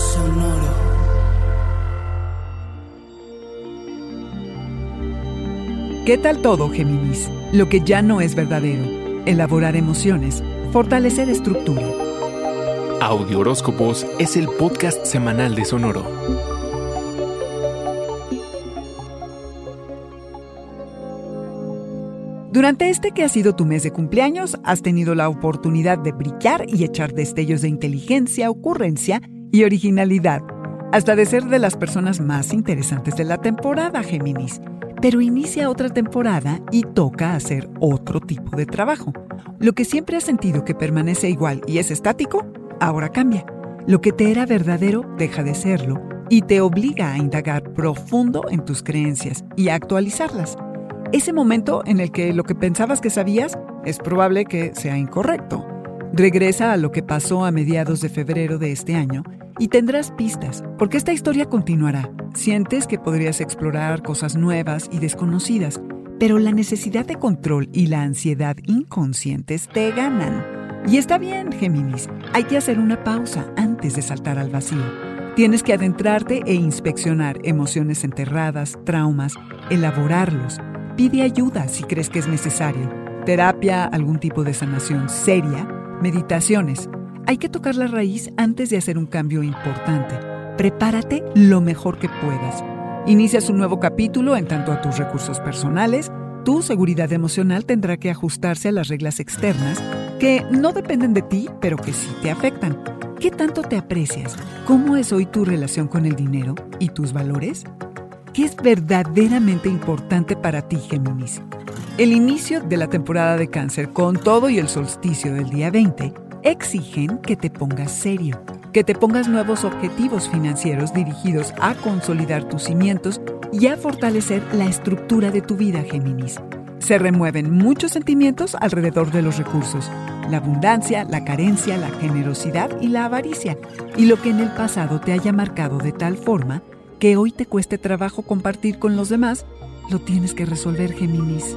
Sonoro. ¿Qué tal todo, Géminis? Lo que ya no es verdadero. Elaborar emociones. Fortalecer estructura. Audio Horóscopos es el podcast semanal de Sonoro. Durante este que ha sido tu mes de cumpleaños, has tenido la oportunidad de brillar y echar destellos de inteligencia, ocurrencia y originalidad, hasta de ser de las personas más interesantes de la temporada, Géminis. Pero inicia otra temporada y toca hacer otro tipo de trabajo. Lo que siempre has sentido que permanece igual y es estático, ahora cambia. Lo que te era verdadero deja de serlo y te obliga a indagar profundo en tus creencias y a actualizarlas. Ese momento en el que lo que pensabas que sabías es probable que sea incorrecto. Regresa a lo que pasó a mediados de febrero de este año y tendrás pistas, porque esta historia continuará. Sientes que podrías explorar cosas nuevas y desconocidas, pero la necesidad de control y la ansiedad inconscientes te ganan. Y está bien, Géminis, hay que hacer una pausa antes de saltar al vacío. Tienes que adentrarte e inspeccionar emociones enterradas, traumas, elaborarlos. Pide ayuda si crees que es necesario. Terapia, algún tipo de sanación seria, meditaciones. Hay que tocar la raíz antes de hacer un cambio importante. Prepárate lo mejor que puedas. Inicias un nuevo capítulo en tanto a tus recursos personales. Tu seguridad emocional tendrá que ajustarse a las reglas externas que no dependen de ti, pero que sí te afectan. ¿Qué tanto te aprecias? ¿Cómo es hoy tu relación con el dinero y tus valores? ¿Qué es verdaderamente importante para ti, Géminis? El inicio de la temporada de cáncer con todo y el solsticio del día 20 exigen que te pongas serio, que te pongas nuevos objetivos financieros dirigidos a consolidar tus cimientos y a fortalecer la estructura de tu vida, Géminis. Se remueven muchos sentimientos alrededor de los recursos, la abundancia, la carencia, la generosidad y la avaricia, y lo que en el pasado te haya marcado de tal forma que hoy te cueste trabajo compartir con los demás, lo tienes que resolver, Géminis.